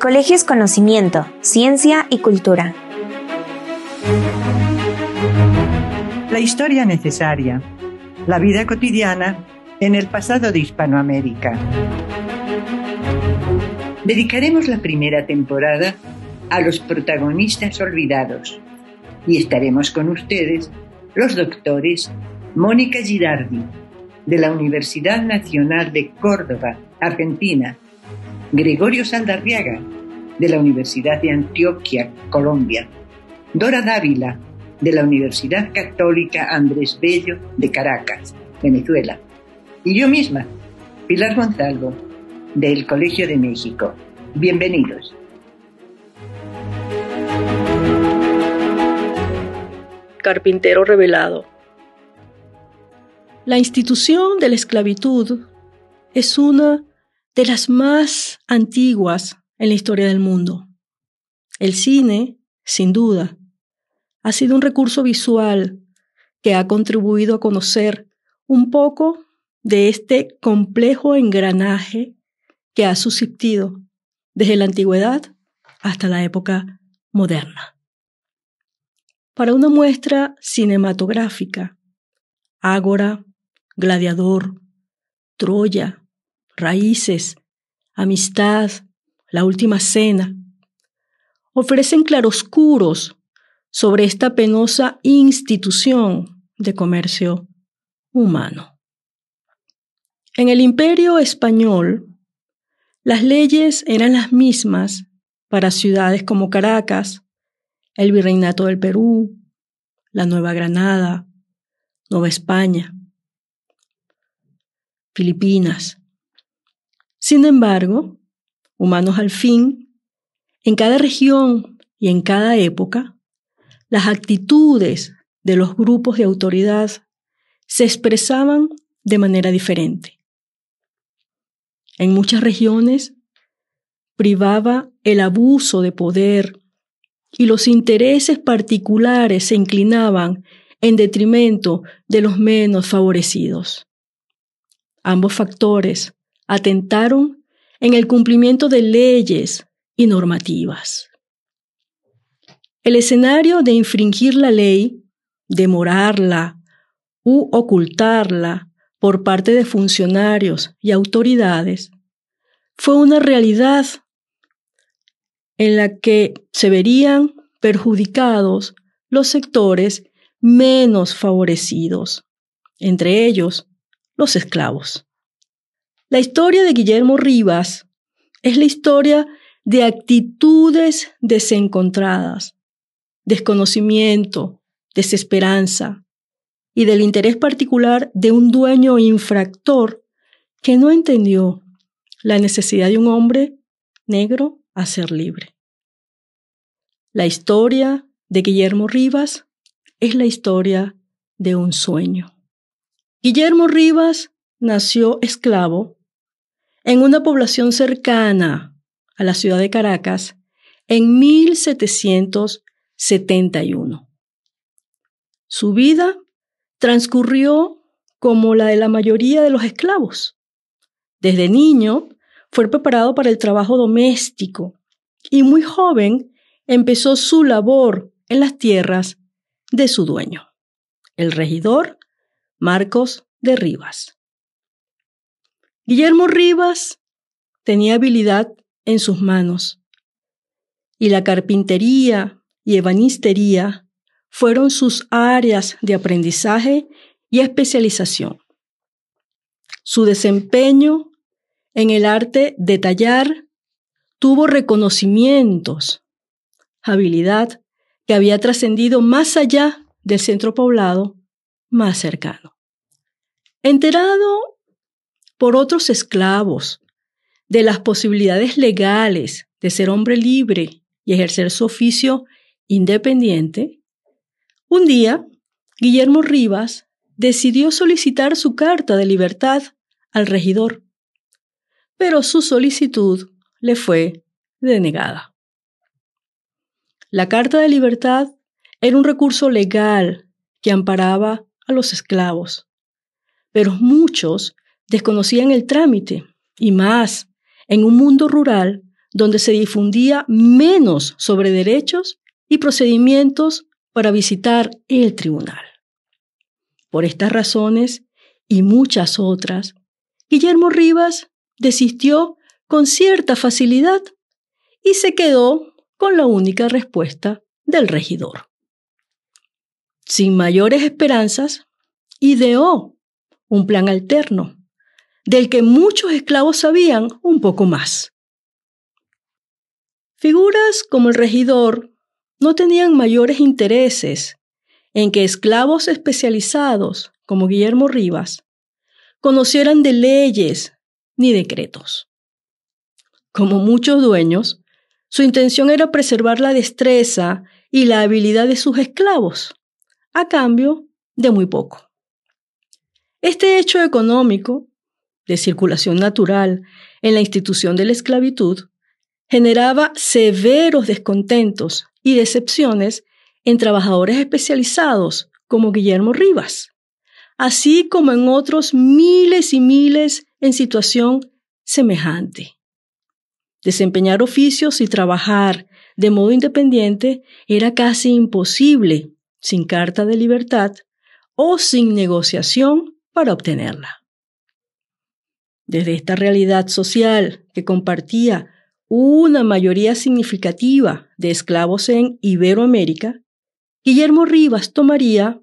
colegio es conocimiento, ciencia y cultura. La historia necesaria. La vida cotidiana en el pasado de Hispanoamérica. Dedicaremos la primera temporada a los protagonistas olvidados y estaremos con ustedes los doctores Mónica Girardi, de la Universidad Nacional de Córdoba, Argentina, Gregorio Saldarriaga, de la Universidad de Antioquia, Colombia, Dora Dávila, de la Universidad Católica Andrés Bello de Caracas, Venezuela, y yo misma, Pilar Gonzalo, del Colegio de México. Bienvenidos. Carpintero revelado. La institución de la esclavitud es una de las más antiguas en la historia del mundo. El cine, sin duda, ha sido un recurso visual que ha contribuido a conocer un poco de este complejo engranaje que ha subsistido desde la antigüedad hasta la época moderna. Para una muestra cinematográfica, Ágora, Gladiador, Troya, Raíces, Amistad, La Última Cena, ofrecen claroscuros sobre esta penosa institución de comercio humano. En el imperio español, las leyes eran las mismas para ciudades como Caracas, el Virreinato del Perú, la Nueva Granada, Nueva España, Filipinas. Sin embargo, humanos al fin, en cada región y en cada época, las actitudes de los grupos de autoridad se expresaban de manera diferente. En muchas regiones privaba el abuso de poder y los intereses particulares se inclinaban en detrimento de los menos favorecidos. Ambos factores atentaron en el cumplimiento de leyes y normativas. El escenario de infringir la ley, demorarla u ocultarla por parte de funcionarios y autoridades fue una realidad en la que se verían perjudicados los sectores menos favorecidos, entre ellos los esclavos. La historia de Guillermo Rivas es la historia de actitudes desencontradas, desconocimiento, desesperanza y del interés particular de un dueño infractor que no entendió la necesidad de un hombre negro a ser libre. La historia de Guillermo Rivas es la historia de un sueño. Guillermo Rivas nació esclavo en una población cercana a la ciudad de Caracas en 1771. Su vida transcurrió como la de la mayoría de los esclavos. Desde niño fue preparado para el trabajo doméstico y muy joven empezó su labor en las tierras de su dueño, el regidor Marcos de Rivas. Guillermo Rivas tenía habilidad en sus manos y la carpintería y ebanistería fueron sus áreas de aprendizaje y especialización. Su desempeño en el arte de tallar, tuvo reconocimientos, habilidad que había trascendido más allá del centro poblado más cercano. Enterado por otros esclavos de las posibilidades legales de ser hombre libre y ejercer su oficio independiente, un día Guillermo Rivas decidió solicitar su carta de libertad al regidor pero su solicitud le fue denegada. La Carta de Libertad era un recurso legal que amparaba a los esclavos, pero muchos desconocían el trámite y más en un mundo rural donde se difundía menos sobre derechos y procedimientos para visitar el tribunal. Por estas razones y muchas otras, Guillermo Rivas desistió con cierta facilidad y se quedó con la única respuesta del regidor. Sin mayores esperanzas, ideó un plan alterno, del que muchos esclavos sabían un poco más. Figuras como el regidor no tenían mayores intereses en que esclavos especializados como Guillermo Rivas conocieran de leyes ni decretos. Como muchos dueños, su intención era preservar la destreza y la habilidad de sus esclavos, a cambio de muy poco. Este hecho económico, de circulación natural en la institución de la esclavitud, generaba severos descontentos y decepciones en trabajadores especializados como Guillermo Rivas, así como en otros miles y miles en situación semejante. Desempeñar oficios y trabajar de modo independiente era casi imposible sin carta de libertad o sin negociación para obtenerla. Desde esta realidad social que compartía una mayoría significativa de esclavos en Iberoamérica, Guillermo Rivas tomaría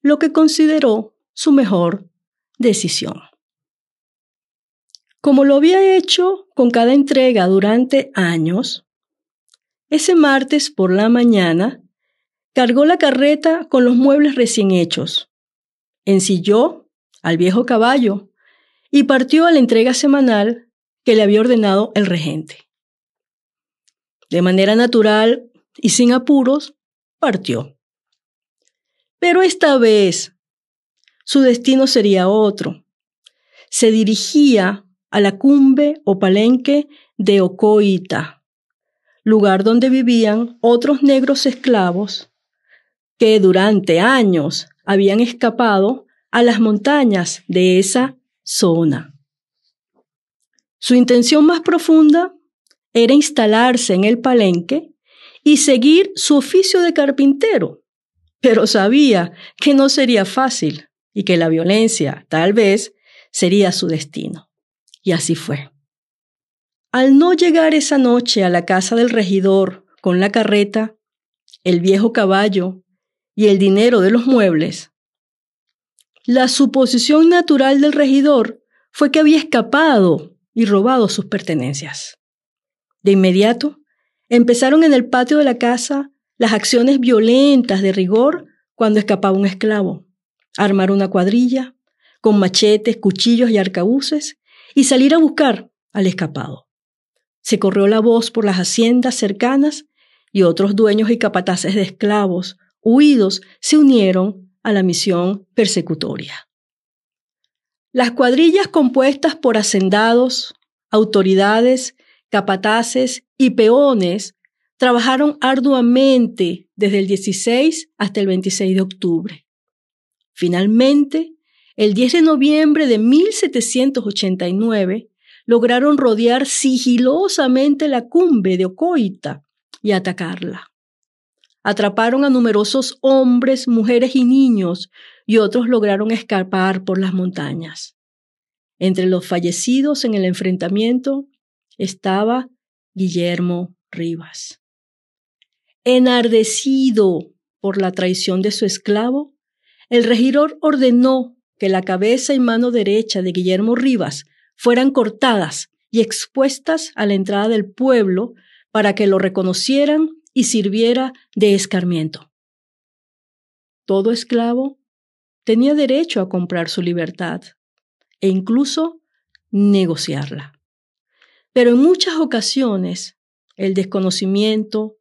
lo que consideró su mejor decisión. Como lo había hecho con cada entrega durante años, ese martes por la mañana cargó la carreta con los muebles recién hechos, ensilló al viejo caballo y partió a la entrega semanal que le había ordenado el regente. De manera natural y sin apuros, partió. Pero esta vez su destino sería otro. Se dirigía a la cumbre o palenque de Ocoita, lugar donde vivían otros negros esclavos que durante años habían escapado a las montañas de esa zona. Su intención más profunda era instalarse en el palenque y seguir su oficio de carpintero, pero sabía que no sería fácil y que la violencia, tal vez, sería su destino. Y así fue. Al no llegar esa noche a la casa del regidor con la carreta, el viejo caballo y el dinero de los muebles, la suposición natural del regidor fue que había escapado y robado sus pertenencias. De inmediato, empezaron en el patio de la casa las acciones violentas de rigor cuando escapaba un esclavo, armar una cuadrilla con machetes, cuchillos y arcabuces y salir a buscar al escapado. Se corrió la voz por las haciendas cercanas y otros dueños y capataces de esclavos huidos se unieron a la misión persecutoria. Las cuadrillas compuestas por hacendados, autoridades, capataces y peones trabajaron arduamente desde el 16 hasta el 26 de octubre. Finalmente, el 10 de noviembre de 1789, lograron rodear sigilosamente la cumbre de Ocoita y atacarla. Atraparon a numerosos hombres, mujeres y niños y otros lograron escapar por las montañas. Entre los fallecidos en el enfrentamiento estaba Guillermo Rivas. Enardecido por la traición de su esclavo, el regidor ordenó que la cabeza y mano derecha de Guillermo Rivas fueran cortadas y expuestas a la entrada del pueblo para que lo reconocieran y sirviera de escarmiento. Todo esclavo tenía derecho a comprar su libertad e incluso negociarla. Pero en muchas ocasiones el desconocimiento,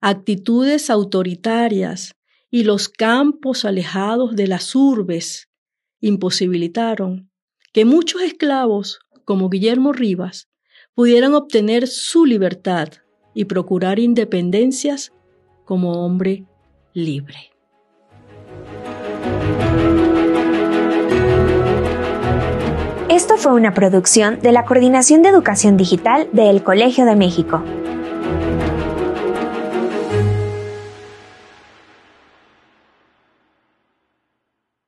actitudes autoritarias y los campos alejados de las urbes imposibilitaron que muchos esclavos, como Guillermo Rivas, pudieran obtener su libertad y procurar independencias como hombre libre. Esto fue una producción de la Coordinación de Educación Digital del Colegio de México.